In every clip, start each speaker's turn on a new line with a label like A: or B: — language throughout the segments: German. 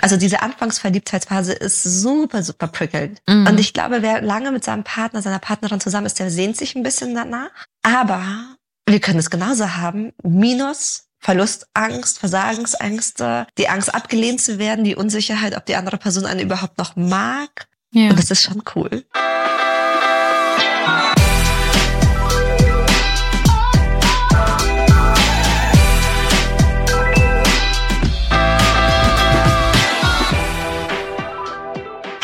A: Also diese Anfangsverliebtheitsphase ist super, super prickelnd. Mhm. Und ich glaube, wer lange mit seinem Partner, seiner Partnerin zusammen ist, der sehnt sich ein bisschen danach. Aber wir können es genauso haben. Minus Verlustangst, Versagensängste, die Angst abgelehnt zu werden, die Unsicherheit, ob die andere Person einen überhaupt noch mag. Ja. Und das ist schon cool.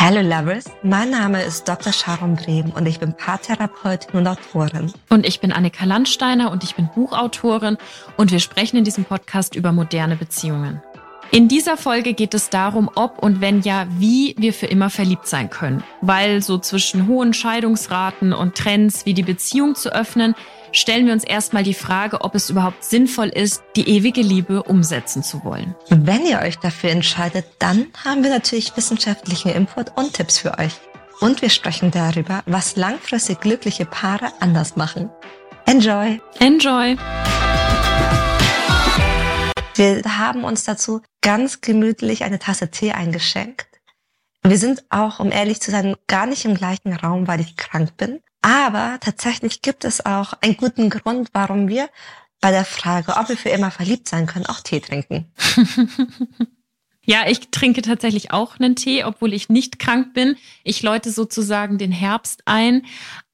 A: Hallo Lovers, mein Name ist Dr. Sharon Brehm und ich bin Paartherapeutin und Autorin.
B: Und ich bin Annika Landsteiner und ich bin Buchautorin und wir sprechen in diesem Podcast über moderne Beziehungen. In dieser Folge geht es darum, ob und wenn ja, wie wir für immer verliebt sein können. Weil so zwischen hohen Scheidungsraten und Trends wie die Beziehung zu öffnen, stellen wir uns erstmal die Frage, ob es überhaupt sinnvoll ist, die ewige Liebe umsetzen zu wollen.
A: Wenn ihr euch dafür entscheidet, dann haben wir natürlich wissenschaftlichen Input und Tipps für euch. Und wir sprechen darüber, was langfristig glückliche Paare anders machen. Enjoy!
B: Enjoy!
A: Wir haben uns dazu ganz gemütlich eine Tasse Tee eingeschenkt. Wir sind auch, um ehrlich zu sein, gar nicht im gleichen Raum, weil ich krank bin. Aber tatsächlich gibt es auch einen guten Grund, warum wir bei der Frage, ob wir für immer verliebt sein können, auch Tee trinken.
B: Ja, ich trinke tatsächlich auch einen Tee, obwohl ich nicht krank bin. Ich läute sozusagen den Herbst ein.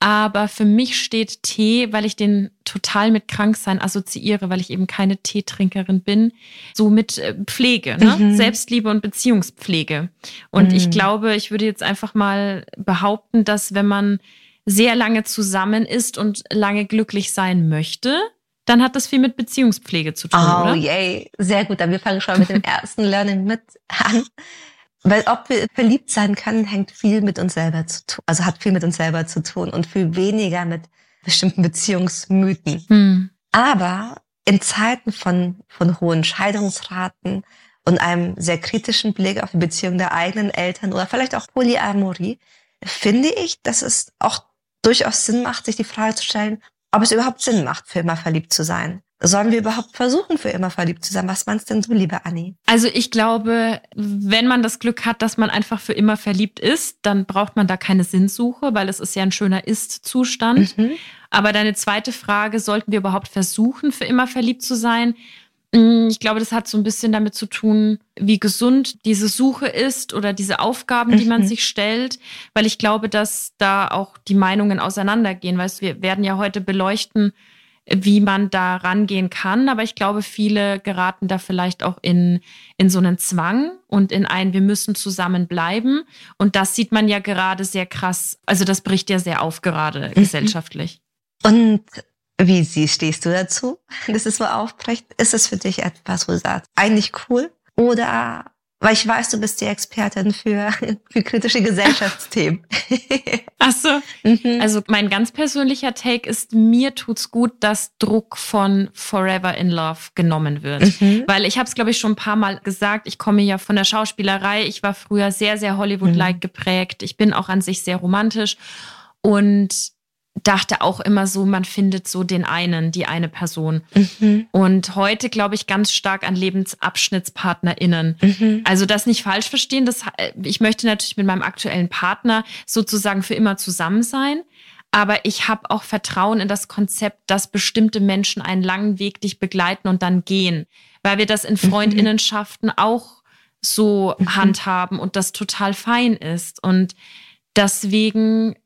B: Aber für mich steht Tee, weil ich den total mit Kranksein assoziiere, weil ich eben keine Teetrinkerin bin, so mit äh, Pflege, ne? Mhm. Selbstliebe und Beziehungspflege. Und mhm. ich glaube, ich würde jetzt einfach mal behaupten, dass wenn man sehr lange zusammen ist und lange glücklich sein möchte, dann hat das viel mit Beziehungspflege zu tun,
A: oh,
B: oder?
A: yay. Sehr gut. Dann wir fangen schon mit dem ersten Learning mit an. Weil ob wir verliebt sein können, hängt viel mit uns selber zu tun. Also hat viel mit uns selber zu tun und viel weniger mit bestimmten Beziehungsmythen. Hm. Aber in Zeiten von, von hohen Scheidungsraten und einem sehr kritischen Blick auf die Beziehung der eigenen Eltern oder vielleicht auch Polyamorie, finde ich, dass es auch durchaus Sinn macht, sich die Frage zu stellen, ob es überhaupt Sinn macht, für immer verliebt zu sein. Sollen wir überhaupt versuchen, für immer verliebt zu sein? Was meinst denn du, liebe Annie?
B: Also ich glaube, wenn man das Glück hat, dass man einfach für immer verliebt ist, dann braucht man da keine Sinnsuche, weil es ist ja ein schöner Ist-Zustand. Mhm. Aber deine zweite Frage, sollten wir überhaupt versuchen, für immer verliebt zu sein? Mm, ich glaube, das hat so ein bisschen damit zu tun, wie gesund diese Suche ist oder diese Aufgaben, die man mhm. sich stellt, weil ich glaube, dass da auch die Meinungen auseinandergehen. Weißt wir werden ja heute beleuchten, wie man da rangehen kann, aber ich glaube, viele geraten da vielleicht auch in, in so einen Zwang und in ein, wir müssen zusammenbleiben. Und das sieht man ja gerade sehr krass, also das bricht ja sehr auf gerade mhm. gesellschaftlich.
A: Und wie sie stehst du dazu, dass es so aufbricht? Ist es für dich etwas, wo du sagst, eigentlich cool? Oder, weil ich weiß, du bist die Expertin für, für kritische Gesellschaftsthemen.
B: Ach so. Mhm. Also mein ganz persönlicher Take ist, mir tut's gut, dass Druck von Forever in Love genommen wird. Mhm. Weil ich habe es, glaube ich, schon ein paar Mal gesagt, ich komme ja von der Schauspielerei. Ich war früher sehr, sehr Hollywood-like mhm. geprägt. Ich bin auch an sich sehr romantisch. Und dachte auch immer so, man findet so den einen, die eine Person. Mhm. Und heute glaube ich ganz stark an LebensabschnittspartnerInnen. Mhm. Also das nicht falsch verstehen. Das, ich möchte natürlich mit meinem aktuellen Partner sozusagen für immer zusammen sein. Aber ich habe auch Vertrauen in das Konzept, dass bestimmte Menschen einen langen Weg dich begleiten und dann gehen. Weil wir das in mhm. Freundinnenschaften auch so mhm. handhaben und das total fein ist. Und deswegen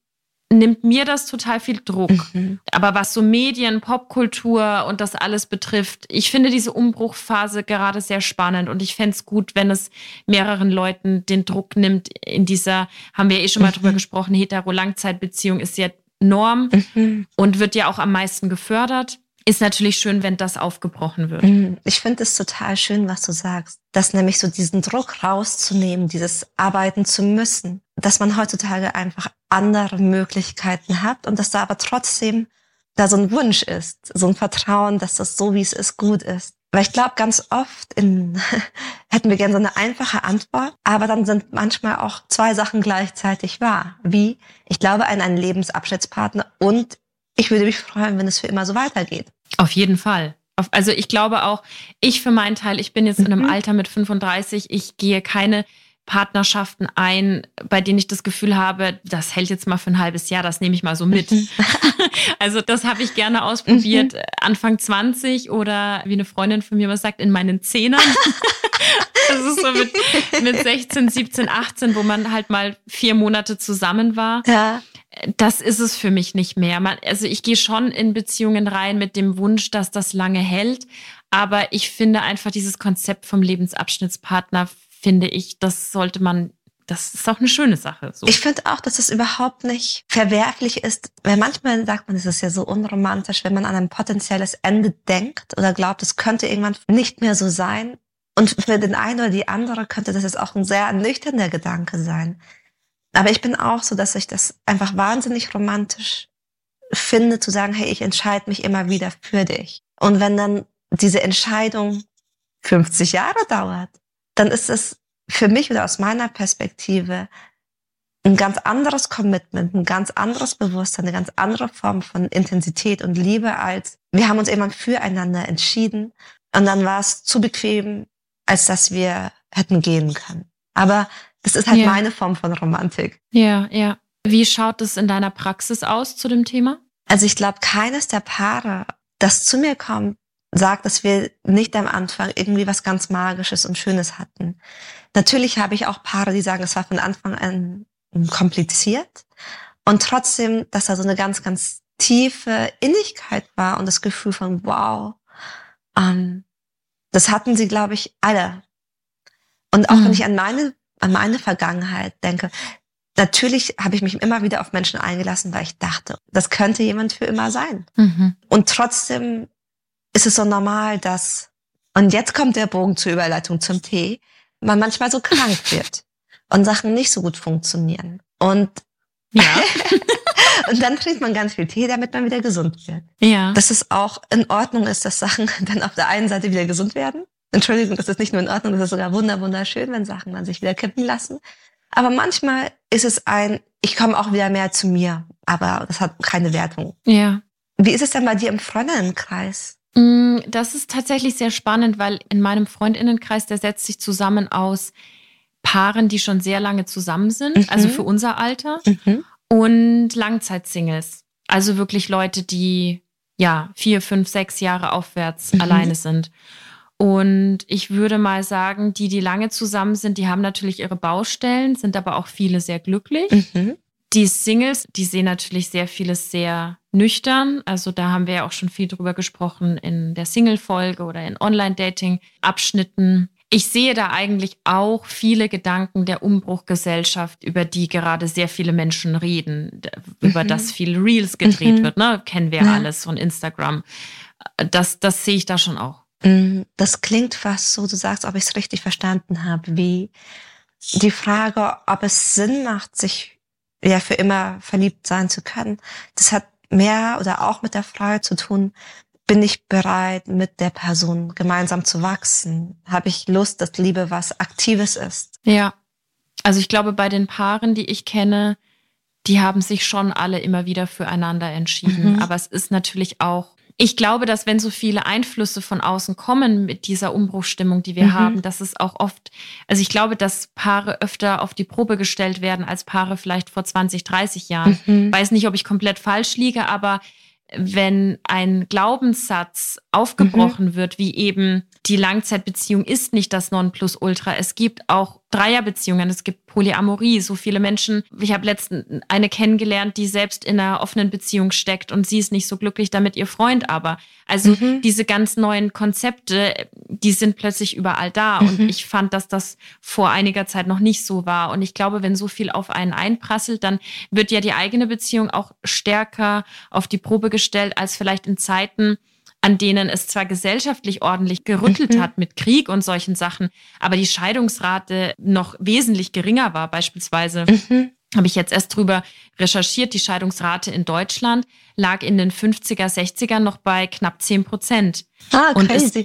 B: nimmt mir das total viel Druck. Mhm. Aber was so Medien, Popkultur und das alles betrifft, ich finde diese Umbruchphase gerade sehr spannend und ich fände es gut, wenn es mehreren Leuten den Druck nimmt in dieser, haben wir ja eh schon mal mhm. drüber gesprochen, hetero-Langzeitbeziehung ist ja Norm mhm. und wird ja auch am meisten gefördert ist natürlich schön, wenn das aufgebrochen wird. Mhm.
A: Ich finde es total schön, was du sagst, dass nämlich so diesen Druck rauszunehmen, dieses Arbeiten zu müssen, dass man heutzutage einfach andere Möglichkeiten hat und dass da aber trotzdem da so ein Wunsch ist, so ein Vertrauen, dass das so, wie es ist, gut ist. Weil ich glaube, ganz oft in, hätten wir gerne so eine einfache Antwort, aber dann sind manchmal auch zwei Sachen gleichzeitig wahr. Wie, ich glaube an einen Lebensabschnittspartner und ich würde mich freuen, wenn es für immer so weitergeht.
B: Auf jeden Fall. Also ich glaube auch, ich für meinen Teil, ich bin jetzt mhm. in einem mhm. Alter mit 35, ich gehe keine Partnerschaften ein, bei denen ich das Gefühl habe, das hält jetzt mal für ein halbes Jahr, das nehme ich mal so mit. Mhm. also das habe ich gerne ausprobiert, mhm. Anfang 20 oder wie eine Freundin von mir was sagt, in meinen Zehnern. das ist so mit, mit 16, 17, 18, wo man halt mal vier Monate zusammen war. Ja. Das ist es für mich nicht mehr. Man, also ich gehe schon in Beziehungen rein mit dem Wunsch, dass das lange hält. Aber ich finde einfach dieses Konzept vom Lebensabschnittspartner finde ich, das sollte man das ist auch eine schöne Sache.
A: So. Ich finde auch, dass es überhaupt nicht verwerflich ist, weil manchmal sagt man, es ist ja so unromantisch, wenn man an ein potenzielles Ende denkt oder glaubt, es könnte irgendwann nicht mehr so sein. Und für den einen oder die andere könnte das jetzt auch ein sehr ernüchternder Gedanke sein. Aber ich bin auch so, dass ich das einfach wahnsinnig romantisch finde, zu sagen, hey, ich entscheide mich immer wieder für dich. Und wenn dann diese Entscheidung 50 Jahre dauert, dann ist es für mich oder aus meiner Perspektive ein ganz anderes Commitment, ein ganz anderes Bewusstsein, eine ganz andere Form von Intensität und Liebe als wir haben uns irgendwann füreinander entschieden und dann war es zu bequem, als dass wir hätten gehen können. Aber das ist halt ja. meine Form von Romantik.
B: Ja, ja. Wie schaut es in deiner Praxis aus zu dem Thema?
A: Also ich glaube, keines der Paare, das zu mir kommt, sagt, dass wir nicht am Anfang irgendwie was ganz Magisches und Schönes hatten. Natürlich habe ich auch Paare, die sagen, es war von Anfang an kompliziert und trotzdem, dass da so eine ganz, ganz tiefe Innigkeit war und das Gefühl von wow. Ähm, das hatten sie, glaube ich, alle. Und auch mhm. wenn ich an meine, an meine Vergangenheit denke, natürlich habe ich mich immer wieder auf Menschen eingelassen, weil ich dachte, das könnte jemand für immer sein. Mhm. Und trotzdem ist es so normal, dass, und jetzt kommt der Bogen zur Überleitung zum Tee, man manchmal so krank wird und Sachen nicht so gut funktionieren. Und ja. und dann trinkt man ganz viel Tee, damit man wieder gesund wird. Ja. Dass es auch in Ordnung ist, dass Sachen dann auf der einen Seite wieder gesund werden. Entschuldigung, das ist nicht nur in Ordnung, das ist sogar wunderschön, wenn Sachen dann sich wieder kippen lassen. Aber manchmal ist es ein, ich komme auch wieder mehr zu mir, aber das hat keine Wertung. Ja. Wie ist es denn bei dir im Freundinnenkreis?
B: Mm, das ist tatsächlich sehr spannend, weil in meinem Freundinnenkreis, der setzt sich zusammen aus Paaren, die schon sehr lange zusammen sind, mhm. also für unser Alter, mhm. und Langzeitsingles. Also wirklich Leute, die ja vier, fünf, sechs Jahre aufwärts mhm. alleine sind. Und ich würde mal sagen, die, die lange zusammen sind, die haben natürlich ihre Baustellen, sind aber auch viele sehr glücklich. Mhm. Die Singles, die sehen natürlich sehr vieles sehr nüchtern. Also da haben wir ja auch schon viel drüber gesprochen in der Single-Folge oder in Online-Dating-Abschnitten. Ich sehe da eigentlich auch viele Gedanken der Umbruchgesellschaft, über die gerade sehr viele Menschen reden, über mhm. das viel Reels gedreht mhm. wird. Ne? Kennen wir ja. alles von Instagram. Das, das sehe ich da schon auch.
A: Mhm. Das klingt fast so, du sagst, ob ich es richtig verstanden habe, wie die Frage, ob es Sinn macht, sich ja für immer verliebt sein zu können. Das hat mehr oder auch mit der Frage zu tun, bin ich bereit, mit der Person gemeinsam zu wachsen? Habe ich Lust, dass Liebe was Aktives ist?
B: Ja. Also ich glaube, bei den Paaren, die ich kenne, die haben sich schon alle immer wieder füreinander entschieden. Mhm. Aber es ist natürlich auch ich glaube, dass wenn so viele Einflüsse von außen kommen mit dieser Umbruchstimmung, die wir mhm. haben, dass es auch oft, also ich glaube, dass Paare öfter auf die Probe gestellt werden als Paare vielleicht vor 20, 30 Jahren. Mhm. Weiß nicht, ob ich komplett falsch liege, aber wenn ein Glaubenssatz aufgebrochen mhm. wird, wie eben die Langzeitbeziehung ist nicht das Nonplusultra. Es gibt auch Dreierbeziehungen, es gibt Polyamorie. So viele Menschen, ich habe letztens eine kennengelernt, die selbst in einer offenen Beziehung steckt und sie ist nicht so glücklich damit, ihr Freund aber. Also mhm. diese ganz neuen Konzepte, die sind plötzlich überall da. Mhm. Und ich fand, dass das vor einiger Zeit noch nicht so war. Und ich glaube, wenn so viel auf einen einprasselt, dann wird ja die eigene Beziehung auch stärker auf die Probe gestellt als vielleicht in Zeiten, an denen es zwar gesellschaftlich ordentlich gerüttelt mhm. hat mit Krieg und solchen Sachen, aber die Scheidungsrate noch wesentlich geringer war. Beispielsweise mhm. habe ich jetzt erst drüber recherchiert, die Scheidungsrate in Deutschland lag in den 50er, 60er noch bei knapp 10 Prozent.
A: Ah, crazy.
B: Und ist,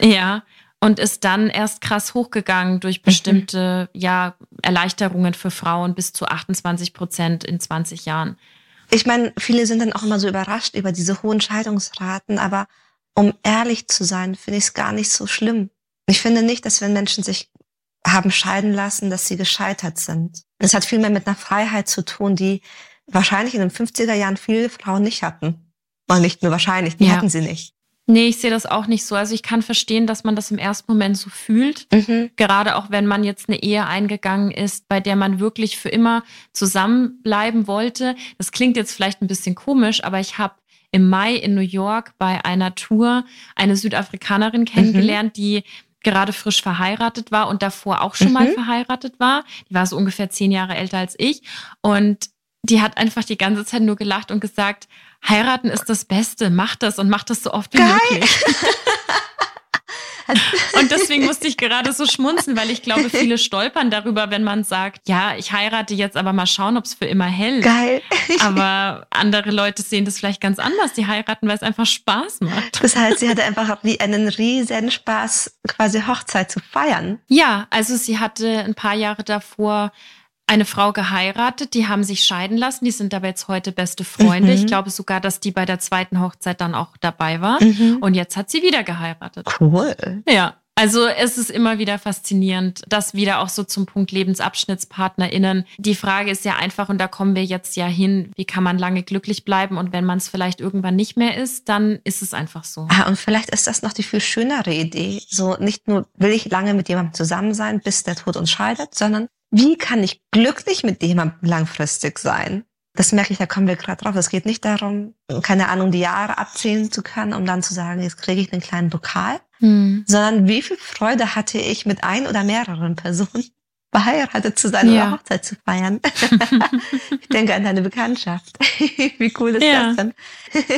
B: ja, und ist dann erst krass hochgegangen durch bestimmte mhm. ja, Erleichterungen für Frauen bis zu 28 Prozent in 20 Jahren.
A: Ich meine, viele sind dann auch immer so überrascht über diese hohen Scheidungsraten, aber um ehrlich zu sein, finde ich es gar nicht so schlimm. Ich finde nicht, dass wenn Menschen sich haben scheiden lassen, dass sie gescheitert sind. Es hat viel mehr mit einer Freiheit zu tun, die wahrscheinlich in den 50er Jahren viele Frauen nicht hatten. Und nicht nur wahrscheinlich, die ja. hatten sie nicht.
B: Nee, ich sehe das auch nicht so. Also ich kann verstehen, dass man das im ersten Moment so fühlt. Mhm. Gerade auch wenn man jetzt eine Ehe eingegangen ist, bei der man wirklich für immer zusammenbleiben wollte. Das klingt jetzt vielleicht ein bisschen komisch, aber ich habe im Mai in New York bei einer Tour eine Südafrikanerin mhm. kennengelernt, mhm. die gerade frisch verheiratet war und davor auch schon mhm. mal verheiratet war. Die war so ungefähr zehn Jahre älter als ich. Und die hat einfach die ganze Zeit nur gelacht und gesagt, heiraten ist das Beste, mach das und mach das so oft wie Geil. möglich. Und deswegen musste ich gerade so schmunzen, weil ich glaube, viele stolpern darüber, wenn man sagt, ja, ich heirate jetzt, aber mal schauen, ob es für immer hält.
A: Geil.
B: Aber andere Leute sehen das vielleicht ganz anders. Die heiraten, weil es einfach Spaß macht.
A: Das heißt, sie hatte einfach wie einen riesen Spaß, quasi Hochzeit zu feiern.
B: Ja, also sie hatte ein paar Jahre davor eine Frau geheiratet, die haben sich scheiden lassen, die sind aber jetzt heute beste Freunde. Mhm. Ich glaube sogar, dass die bei der zweiten Hochzeit dann auch dabei war. Mhm. Und jetzt hat sie wieder geheiratet.
A: Cool.
B: Ja. Also es ist immer wieder faszinierend, das wieder auch so zum Punkt LebensabschnittspartnerInnen. Die Frage ist ja einfach, und da kommen wir jetzt ja hin, wie kann man lange glücklich bleiben? Und wenn man es vielleicht irgendwann nicht mehr ist, dann ist es einfach so.
A: Ah, und vielleicht ist das noch die viel schönere Idee. So nicht nur will ich lange mit jemandem zusammen sein, bis der Tod uns scheidet, sondern wie kann ich glücklich mit jemandem langfristig sein? Das merke ich, da kommen wir gerade drauf. Es geht nicht darum, keine Ahnung, die Jahre abzählen zu können, um dann zu sagen, jetzt kriege ich einen kleinen Pokal, hm. sondern wie viel Freude hatte ich mit ein oder mehreren Personen verheiratet zu sein ja. oder Hochzeit zu feiern. ich denke an deine Bekanntschaft. Wie cool ist ja. das denn?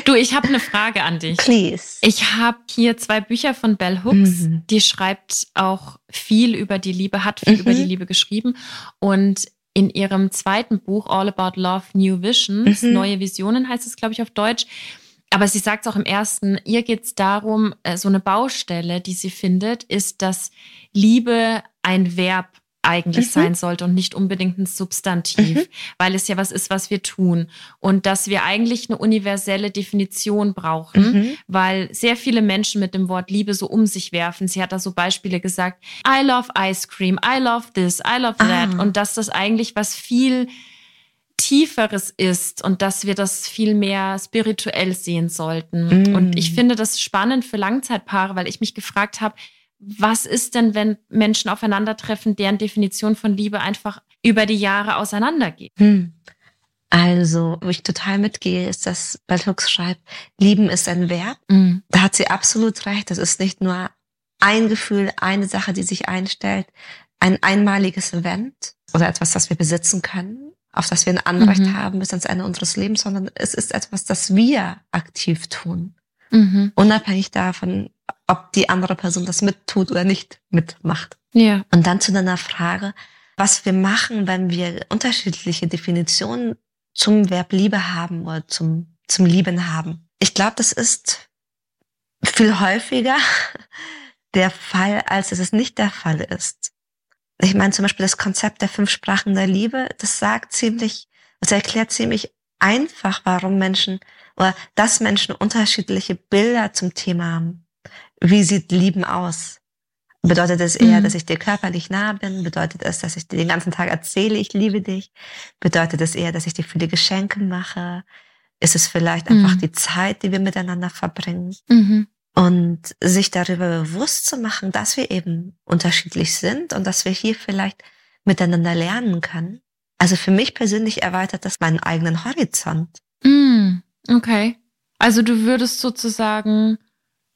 B: du, ich habe eine Frage an dich.
A: Please.
B: Ich habe hier zwei Bücher von Bell Hooks. Mhm. Die schreibt auch viel über die Liebe, hat viel mhm. über die Liebe geschrieben. Und in ihrem zweiten Buch All About Love, New Visions, mhm. Neue Visionen heißt es, glaube ich, auf Deutsch. Aber sie sagt es auch im ersten, ihr geht es darum, äh, so eine Baustelle, die sie findet, ist, dass Liebe ein Verb eigentlich mhm. sein sollte und nicht unbedingt ein Substantiv, mhm. weil es ja was ist, was wir tun. Und dass wir eigentlich eine universelle Definition brauchen, mhm. weil sehr viele Menschen mit dem Wort Liebe so um sich werfen. Sie hat da so Beispiele gesagt, I love ice cream, I love this, I love that. Ah. Und dass das eigentlich was viel Tieferes ist und dass wir das viel mehr spirituell sehen sollten. Mm. Und ich finde das spannend für Langzeitpaare, weil ich mich gefragt habe, was ist denn, wenn Menschen aufeinandertreffen, deren Definition von Liebe einfach über die Jahre auseinandergeht? Hm.
A: Also, wo ich total mitgehe, ist, dass Baltux schreibt, Lieben ist ein Verb. Mhm. Da hat sie absolut recht. Das ist nicht nur ein Gefühl, eine Sache, die sich einstellt, ein einmaliges Event oder etwas, das wir besitzen können, auf das wir ein Anrecht mhm. haben bis ans Ende unseres Lebens, sondern es ist etwas, das wir aktiv tun. Mhm. Unabhängig davon, ob die andere Person das mittut oder nicht mitmacht.
B: Ja.
A: Und dann zu deiner Frage, was wir machen, wenn wir unterschiedliche Definitionen zum Verb Liebe haben oder zum, zum Lieben haben. Ich glaube, das ist viel häufiger der Fall, als es nicht der Fall ist. Ich meine zum Beispiel das Konzept der fünf Sprachen der Liebe, das sagt ziemlich, das erklärt ziemlich einfach, warum Menschen oder dass Menschen unterschiedliche Bilder zum Thema haben. Wie sieht Lieben aus? Bedeutet es eher, mhm. dass ich dir körperlich nah bin? Bedeutet es, dass ich dir den ganzen Tag erzähle, ich liebe dich? Bedeutet es eher, dass ich dir viele Geschenke mache? Ist es vielleicht mhm. einfach die Zeit, die wir miteinander verbringen? Mhm. Und sich darüber bewusst zu machen, dass wir eben unterschiedlich sind und dass wir hier vielleicht miteinander lernen können. Also für mich persönlich erweitert das meinen eigenen Horizont.
B: Mm, okay. Also du würdest sozusagen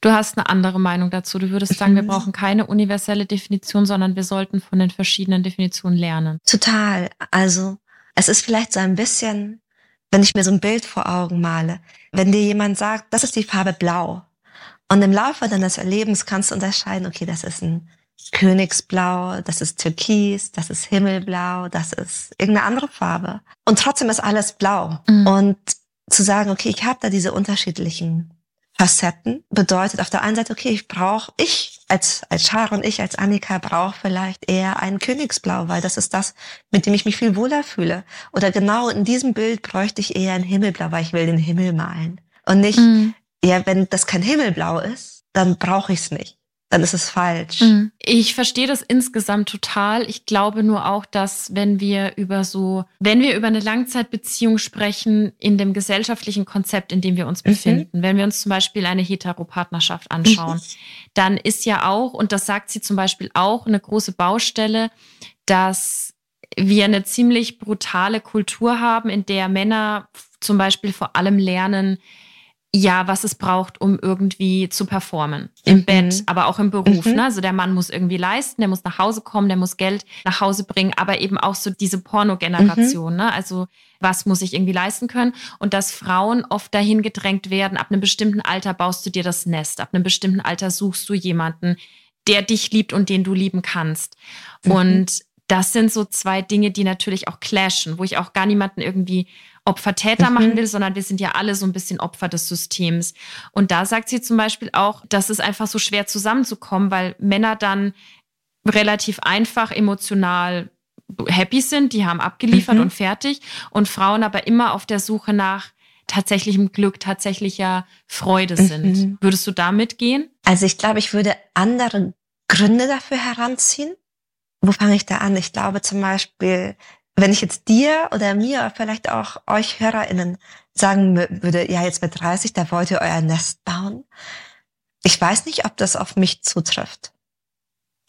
B: Du hast eine andere Meinung dazu. Du würdest sagen, wir brauchen keine universelle Definition, sondern wir sollten von den verschiedenen Definitionen lernen.
A: Total. Also es ist vielleicht so ein bisschen, wenn ich mir so ein Bild vor Augen male, wenn dir jemand sagt, das ist die Farbe blau. Und im Laufe deines Erlebens kannst du unterscheiden, okay, das ist ein Königsblau, das ist Türkis, das ist Himmelblau, das ist irgendeine andere Farbe. Und trotzdem ist alles blau. Mhm. Und zu sagen, okay, ich habe da diese unterschiedlichen Facetten bedeutet auf der einen Seite, okay, ich brauche, ich als, als Sharon, ich als Annika brauche vielleicht eher ein Königsblau, weil das ist das, mit dem ich mich viel wohler fühle. Oder genau in diesem Bild bräuchte ich eher ein Himmelblau, weil ich will den Himmel malen. Und nicht, mm. ja, wenn das kein Himmelblau ist, dann brauche ich es nicht dann ist es falsch.
B: Mhm. Ich verstehe das insgesamt total. Ich glaube nur auch, dass wenn wir über so, wenn wir über eine Langzeitbeziehung sprechen, in dem gesellschaftlichen Konzept, in dem wir uns mhm. befinden, mhm. wenn wir uns zum Beispiel eine Heteropartnerschaft anschauen, mhm. dann ist ja auch, und das sagt sie zum Beispiel auch, eine große Baustelle, dass wir eine ziemlich brutale Kultur haben, in der Männer zum Beispiel vor allem lernen, ja, was es braucht, um irgendwie zu performen. Im mhm. Bett, aber auch im Beruf. Mhm. Ne? Also der Mann muss irgendwie leisten, der muss nach Hause kommen, der muss Geld nach Hause bringen, aber eben auch so diese Pornogeneration. Mhm. Ne? Also was muss ich irgendwie leisten können? Und dass Frauen oft dahin gedrängt werden, ab einem bestimmten Alter baust du dir das Nest, ab einem bestimmten Alter suchst du jemanden, der dich liebt und den du lieben kannst. Mhm. Und das sind so zwei Dinge, die natürlich auch clashen, wo ich auch gar niemanden irgendwie Opfer-Täter mhm. machen will, sondern wir sind ja alle so ein bisschen Opfer des Systems. Und da sagt sie zum Beispiel auch, dass es einfach so schwer zusammenzukommen, weil Männer dann relativ einfach emotional happy sind, die haben abgeliefert mhm. und fertig und Frauen aber immer auf der Suche nach tatsächlichem Glück, tatsächlicher Freude sind. Mhm. Würdest du da mitgehen?
A: Also ich glaube, ich würde andere Gründe dafür heranziehen. Wo fange ich da an? Ich glaube zum Beispiel, wenn ich jetzt dir oder mir, vielleicht auch euch HörerInnen sagen würde, ja, jetzt mit 30, da wollt ihr euer Nest bauen. Ich weiß nicht, ob das auf mich zutrifft.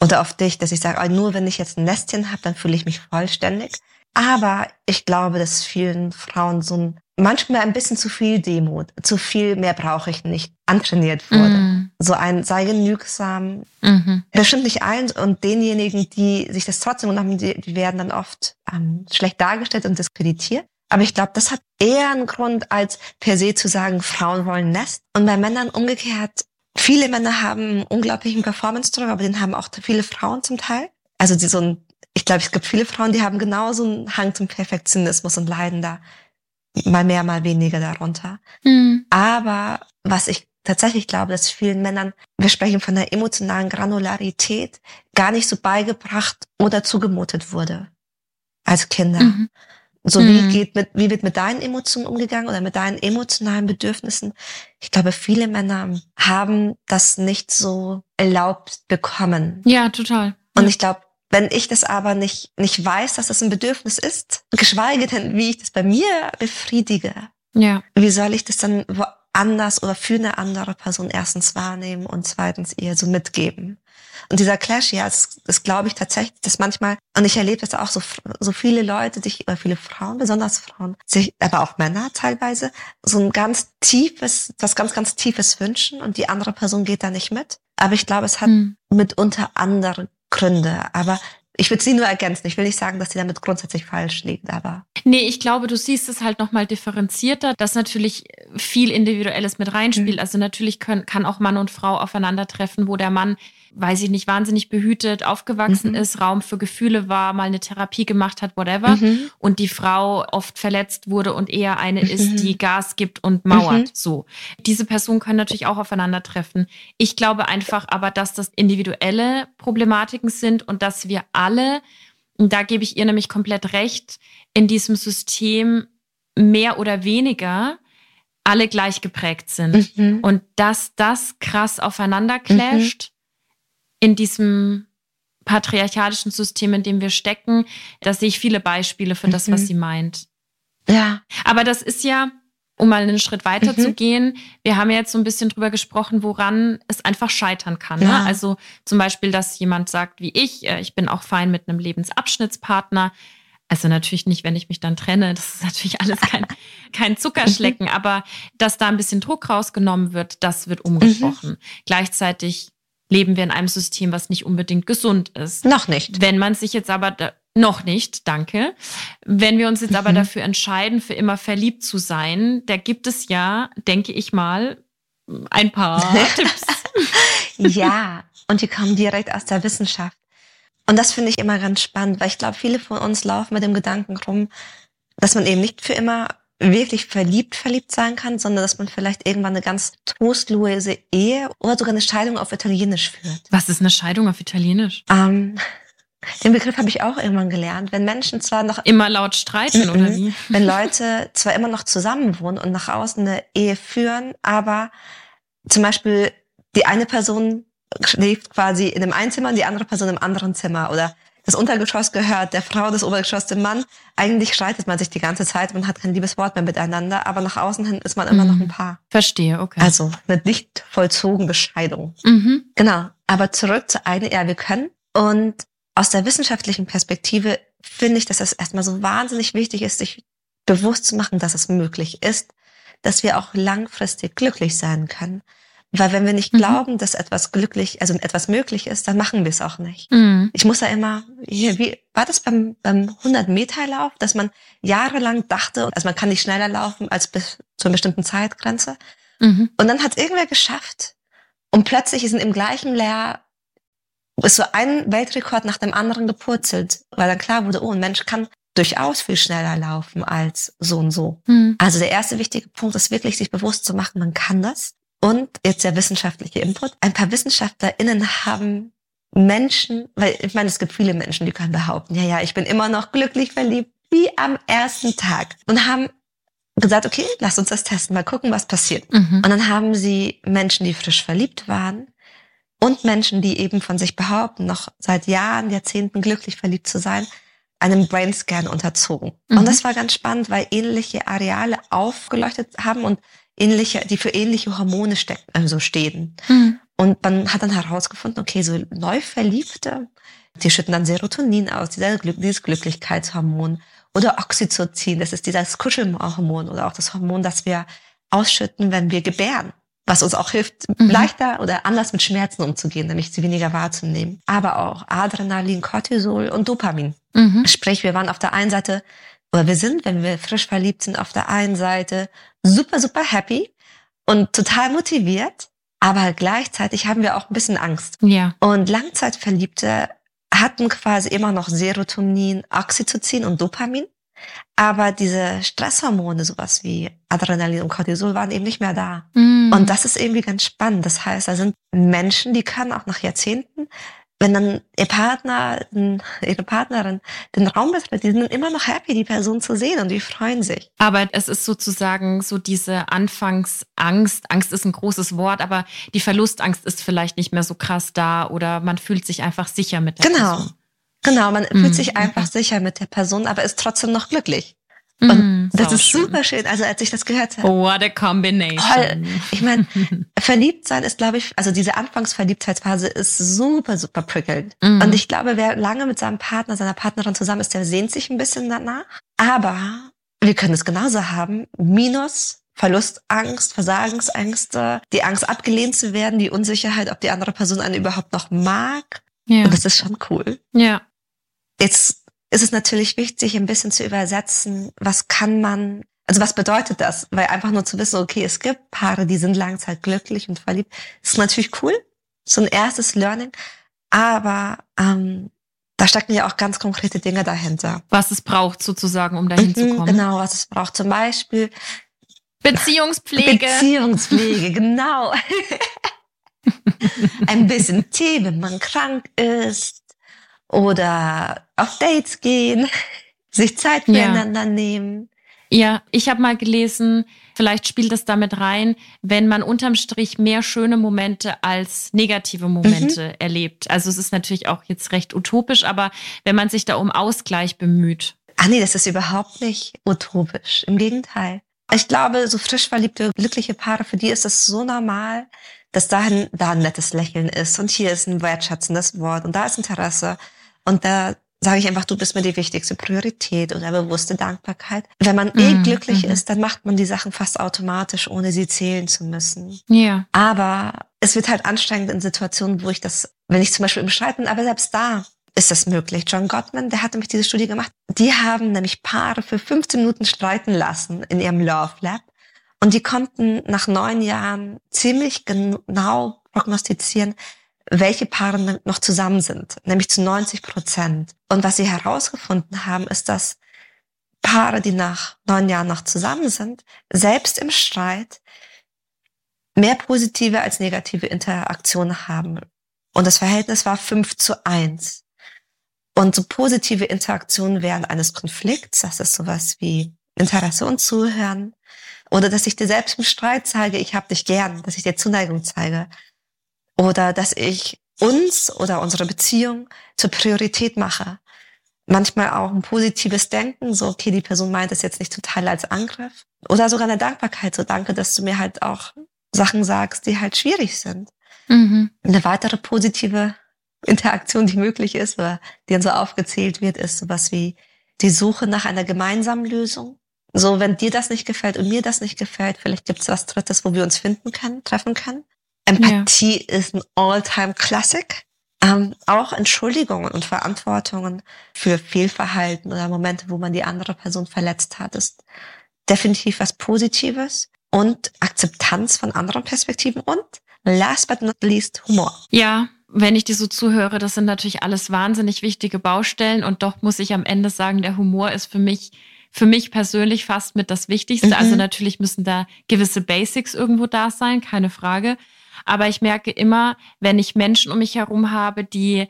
A: Oder auf dich, dass ich sage, oh, nur wenn ich jetzt ein Nestchen habe, dann fühle ich mich vollständig. Aber ich glaube, dass vielen Frauen so ein, manchmal ein bisschen zu viel Demut, zu viel mehr brauche ich nicht, antrainiert wurde. Mm. So ein sei genügsam. Mhm. Bestimmt nicht allen und denjenigen, die sich das trotzdem genommen, die, die werden dann oft ähm, schlecht dargestellt und diskreditiert. Aber ich glaube, das hat eher einen Grund, als per se zu sagen, Frauen wollen Nest. Und bei Männern umgekehrt, viele Männer haben einen unglaublichen Performance-Druck, aber den haben auch viele Frauen zum Teil. Also die so ein ich glaube, es gibt viele Frauen, die haben genauso einen Hang zum Perfektionismus und leiden da mal mehr, mal weniger darunter. Mhm. Aber was ich tatsächlich glaube, dass vielen Männern, wir sprechen von der emotionalen Granularität, gar nicht so beigebracht oder zugemutet wurde als Kinder. Mhm. So wie mhm. geht mit, wie wird mit deinen Emotionen umgegangen oder mit deinen emotionalen Bedürfnissen? Ich glaube, viele Männer haben das nicht so erlaubt bekommen.
B: Ja, total.
A: Und ich glaube, wenn ich das aber nicht, nicht weiß, dass das ein Bedürfnis ist, geschweige denn, wie ich das bei mir befriedige, ja. wie soll ich das dann woanders oder für eine andere Person erstens wahrnehmen und zweitens ihr so mitgeben? Und dieser Clash, ja, das, das glaube ich tatsächlich, dass manchmal, und ich erlebe das auch so, so viele Leute, sich, oder viele Frauen, besonders Frauen, sich, aber auch Männer teilweise, so ein ganz tiefes, was ganz, ganz tiefes wünschen und die andere Person geht da nicht mit. Aber ich glaube, es hat hm. mitunter andere Gründe. Aber ich würde sie nur ergänzen. Ich will nicht sagen, dass sie damit grundsätzlich falsch liegt, aber.
B: Nee, ich glaube, du siehst es halt nochmal differenzierter, dass natürlich viel Individuelles mit reinspielt. Mhm. Also natürlich können, kann auch Mann und Frau aufeinandertreffen, wo der Mann weiß ich nicht, wahnsinnig behütet aufgewachsen mhm. ist, Raum für Gefühle war, mal eine Therapie gemacht hat, whatever. Mhm. Und die Frau oft verletzt wurde und eher eine mhm. ist, die Gas gibt und mauert. Mhm. So. Diese Personen können natürlich auch aufeinandertreffen. Ich glaube einfach aber, dass das individuelle Problematiken sind und dass wir alle, und da gebe ich ihr nämlich komplett recht, in diesem System mehr oder weniger alle gleich geprägt sind. Mhm. Und dass das krass aufeinander clasht, in diesem patriarchalischen System, in dem wir stecken, da sehe ich viele Beispiele für das, was mhm. sie meint. Ja. Aber das ist ja, um mal einen Schritt weiter mhm. zu gehen, wir haben ja jetzt so ein bisschen drüber gesprochen, woran es einfach scheitern kann. Ne? Ja. Ne? Also zum Beispiel, dass jemand sagt, wie ich, äh, ich bin auch fein mit einem Lebensabschnittspartner. Also natürlich nicht, wenn ich mich dann trenne. Das ist natürlich alles kein, kein Zuckerschlecken, mhm. aber dass da ein bisschen Druck rausgenommen wird, das wird umgesprochen. Mhm. Gleichzeitig leben wir in einem System, was nicht unbedingt gesund ist.
A: Noch nicht.
B: Wenn man sich jetzt aber da, noch nicht, danke. Wenn wir uns jetzt mhm. aber dafür entscheiden, für immer verliebt zu sein, da gibt es ja, denke ich mal, ein paar Tipps.
A: ja, und die kommen direkt aus der Wissenschaft. Und das finde ich immer ganz spannend, weil ich glaube, viele von uns laufen mit dem Gedanken rum, dass man eben nicht für immer wirklich verliebt verliebt sein kann, sondern dass man vielleicht irgendwann eine ganz trostlose Ehe oder sogar eine Scheidung auf Italienisch führt.
B: Was ist eine Scheidung auf Italienisch?
A: Ähm, den Begriff habe ich auch irgendwann gelernt. Wenn Menschen zwar noch
B: immer laut streiten oder wie?
A: Wenn Leute zwar immer noch zusammenwohnen und nach außen eine Ehe führen, aber zum Beispiel die eine Person schläft quasi in dem einen Zimmer und die andere Person im anderen Zimmer oder das Untergeschoss gehört der Frau, das Obergeschoss dem Mann. Eigentlich streitet man sich die ganze Zeit, man hat kein liebes Wort mehr miteinander, aber nach außen hin ist man immer mhm. noch ein Paar.
B: Verstehe, okay.
A: Also eine nicht vollzogene Bescheidung. Mhm. Genau. Aber zurück zu einer, ja, wir können. Und aus der wissenschaftlichen Perspektive finde ich, dass es erstmal so wahnsinnig wichtig ist, sich bewusst zu machen, dass es möglich ist, dass wir auch langfristig glücklich sein können. Weil wenn wir nicht mhm. glauben, dass etwas glücklich, also etwas möglich ist, dann machen wir es auch nicht. Mhm. Ich muss ja immer, hier, wie war das beim, beim 100 Meter Lauf, dass man jahrelang dachte, also man kann nicht schneller laufen als bis zu einer bestimmten Zeitgrenze. Mhm. Und dann hat irgendwer geschafft und plötzlich ist im gleichen Lehr ist so ein Weltrekord nach dem anderen gepurzelt, weil dann klar wurde, oh, ein Mensch kann durchaus viel schneller laufen als so und so. Mhm. Also der erste wichtige Punkt ist wirklich, sich bewusst zu machen, man kann das. Und jetzt der wissenschaftliche Input. Ein paar WissenschaftlerInnen haben Menschen, weil ich meine, es gibt viele Menschen, die können behaupten, ja, ja, ich bin immer noch glücklich verliebt, wie am ersten Tag. Und haben gesagt, okay, lass uns das testen, mal gucken, was passiert. Mhm. Und dann haben sie Menschen, die frisch verliebt waren und Menschen, die eben von sich behaupten, noch seit Jahren, Jahrzehnten glücklich verliebt zu sein, einem Brainscan unterzogen. Mhm. Und das war ganz spannend, weil ähnliche Areale aufgeleuchtet haben und ähnliche, die für ähnliche Hormone stecken, also stehen. Mhm. Und man hat dann herausgefunden, okay, so Neuverliebte, die schütten dann Serotonin aus, dieser, dieses Glücklichkeitshormon. Oder Oxytocin, das ist dieses Kuschelhormon oder auch das Hormon, das wir ausschütten, wenn wir gebären. Was uns auch hilft, mhm. leichter oder anders mit Schmerzen umzugehen, nämlich sie weniger wahrzunehmen. Aber auch Adrenalin, Cortisol und Dopamin. Mhm. Sprich, wir waren auf der einen Seite oder wir sind, wenn wir frisch verliebt sind, auf der einen Seite super, super happy und total motiviert, aber gleichzeitig haben wir auch ein bisschen Angst.
B: Ja.
A: Und Langzeitverliebte hatten quasi immer noch Serotonin, Oxytocin und Dopamin. Aber diese Stresshormone, sowas wie Adrenalin und Cortisol, waren eben nicht mehr da. Mm. Und das ist irgendwie ganz spannend. Das heißt, da sind Menschen, die können auch nach Jahrzehnten wenn dann ihr Partner, ihre Partnerin den Raum betritt, die sind immer noch happy, die Person zu sehen und die freuen sich.
B: Aber es ist sozusagen so diese Anfangsangst. Angst ist ein großes Wort, aber die Verlustangst ist vielleicht nicht mehr so krass da oder man fühlt sich einfach sicher mit der
A: genau.
B: Person.
A: Genau, man mhm. fühlt sich einfach sicher mit der Person, aber ist trotzdem noch glücklich. Und mm, das ist schön. super schön. Also als ich das gehört habe.
B: What a combination. Toll.
A: Ich meine, verliebt sein ist, glaube ich, also diese Anfangsverliebtheitsphase ist super, super prickelnd. Mm. Und ich glaube, wer lange mit seinem Partner, seiner Partnerin zusammen ist, der sehnt sich ein bisschen danach. Aber wir können es genauso haben. Minus Verlustangst, Versagensängste, die Angst abgelehnt zu werden, die Unsicherheit, ob die andere Person einen überhaupt noch mag. Ja. Und das ist schon cool.
B: Ja.
A: Jetzt ist es natürlich wichtig, ein bisschen zu übersetzen, was kann man, also was bedeutet das? Weil einfach nur zu wissen, okay, es gibt Paare, die sind langzeit glücklich und verliebt, ist natürlich cool, so ein erstes Learning, aber ähm, da stecken ja auch ganz konkrete Dinge dahinter.
B: Was es braucht sozusagen, um dahin mhm, zu kommen.
A: Genau, was es braucht. Zum Beispiel
B: Beziehungspflege.
A: Beziehungspflege, genau. Ein bisschen Tee, wenn man krank ist oder auf Dates gehen, sich Zeit füreinander ja. nehmen.
B: Ja, ich habe mal gelesen, vielleicht spielt das damit rein, wenn man unterm Strich mehr schöne Momente als negative Momente mhm. erlebt. Also es ist natürlich auch jetzt recht utopisch, aber wenn man sich da um Ausgleich bemüht.
A: Ah nee, das ist überhaupt nicht utopisch. Im Gegenteil. Ich glaube, so frisch verliebte, glückliche Paare, für die ist es so normal, dass da ein, da ein nettes Lächeln ist und hier ist ein wertschätzendes Wort und da ist Interesse und da sage ich einfach, du bist mir die wichtigste Priorität oder bewusste Dankbarkeit. Wenn man eh mhm. glücklich mhm. ist, dann macht man die Sachen fast automatisch, ohne sie zählen zu müssen.
B: Ja.
A: Aber es wird halt anstrengend in Situationen, wo ich das, wenn ich zum Beispiel im Streit bin, aber selbst da ist das möglich. John Gottman, der hat nämlich diese Studie gemacht. Die haben nämlich Paare für 15 Minuten streiten lassen in ihrem Love Lab. Und die konnten nach neun Jahren ziemlich genau prognostizieren, welche Paare noch zusammen sind, nämlich zu 90 Prozent. Und was sie herausgefunden haben, ist, dass Paare, die nach neun Jahren noch zusammen sind, selbst im Streit mehr positive als negative Interaktionen haben. Und das Verhältnis war fünf zu eins. Und so positive Interaktionen während eines Konflikts, das ist sowas wie Interesse und Zuhören, Oder dass ich dir selbst im Streit zeige, ich hab dich gern, dass ich dir Zuneigung zeige. Oder dass ich uns oder unsere Beziehung zur Priorität mache. Manchmal auch ein positives Denken, so, okay, die Person meint es jetzt nicht total als Angriff. Oder sogar eine Dankbarkeit, so danke, dass du mir halt auch Sachen sagst, die halt schwierig sind. Mhm. Eine weitere positive Interaktion, die möglich ist oder die dann so aufgezählt wird, ist sowas wie die Suche nach einer gemeinsamen Lösung. So, wenn dir das nicht gefällt und mir das nicht gefällt, vielleicht gibt es was Drittes, wo wir uns finden können, treffen können. Empathie ja. ist ein All-Time-Classic. Ähm, auch Entschuldigungen und Verantwortungen für Fehlverhalten oder Momente, wo man die andere Person verletzt hat, ist definitiv was Positives. Und Akzeptanz von anderen Perspektiven und last but not least Humor.
B: Ja, wenn ich dir so zuhöre, das sind natürlich alles wahnsinnig wichtige Baustellen und doch muss ich am Ende sagen, der Humor ist für mich für mich persönlich fast mit das Wichtigste. Also mhm. Also natürlich müssen da gewisse Basics irgendwo da sein, keine Frage. Aber ich merke immer, wenn ich Menschen um mich herum habe, die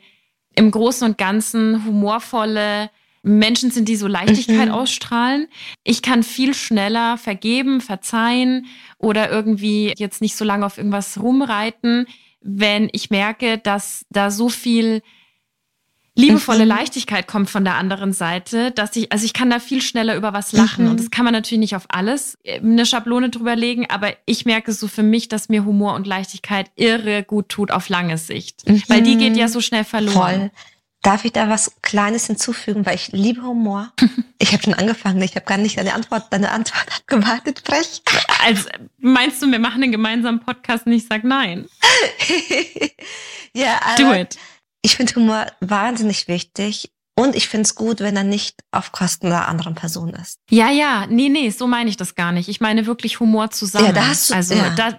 B: im Großen und Ganzen humorvolle Menschen sind, die so Leichtigkeit mhm. ausstrahlen. Ich kann viel schneller vergeben, verzeihen oder irgendwie jetzt nicht so lange auf irgendwas rumreiten, wenn ich merke, dass da so viel liebevolle mhm. Leichtigkeit kommt von der anderen Seite, dass ich, also ich kann da viel schneller über was lachen. Mhm. Und das kann man natürlich nicht auf alles äh, eine Schablone drüber legen, aber ich merke so für mich, dass mir Humor und Leichtigkeit irre gut tut auf lange Sicht. Mhm. Weil die geht ja so schnell verloren. Voll.
A: Darf ich da was Kleines hinzufügen, weil ich liebe Humor. Ich habe schon angefangen, ich habe gar nicht deine Antwort, deine Antwort abgewartet, frech.
B: Also meinst du, wir machen einen gemeinsamen Podcast und ich sag nein?
A: ja, Do it. Ich finde Humor wahnsinnig wichtig und ich finde es gut, wenn er nicht auf Kosten der anderen Person ist.
B: Ja, ja, nee, nee, so meine ich das gar nicht. Ich meine wirklich Humor zusammen. Ja, da hast du, also ja. da,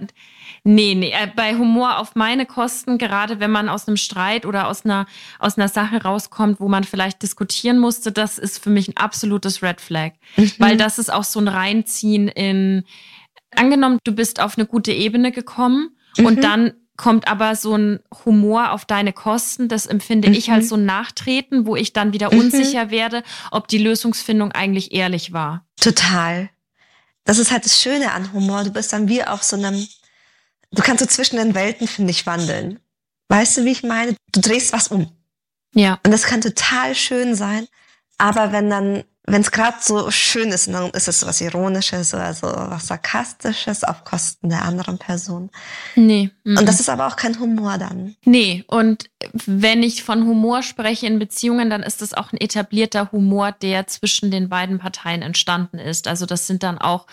B: Nee, nee, äh, bei Humor auf meine Kosten, gerade wenn man aus einem Streit oder aus einer, aus einer Sache rauskommt, wo man vielleicht diskutieren musste, das ist für mich ein absolutes Red Flag. Mhm. Weil das ist auch so ein Reinziehen in, angenommen, du bist auf eine gute Ebene gekommen mhm. und dann kommt aber so ein Humor auf deine Kosten. Das empfinde mhm. ich als so ein Nachtreten, wo ich dann wieder mhm. unsicher werde, ob die Lösungsfindung eigentlich ehrlich war.
A: Total. Das ist halt das Schöne an Humor. Du bist dann wie auf so einem Du kannst so zwischen den Welten, finde ich, wandeln. Weißt du, wie ich meine? Du drehst was um. Ja. Und das kann total schön sein. Aber wenn dann, wenn es gerade so schön ist, dann ist es was Ironisches oder so was Sarkastisches auf Kosten der anderen Person. Nee. Mm Und das ist aber auch kein Humor dann.
B: Nee. Und wenn ich von Humor spreche in Beziehungen, dann ist das auch ein etablierter Humor, der zwischen den beiden Parteien entstanden ist. Also das sind dann auch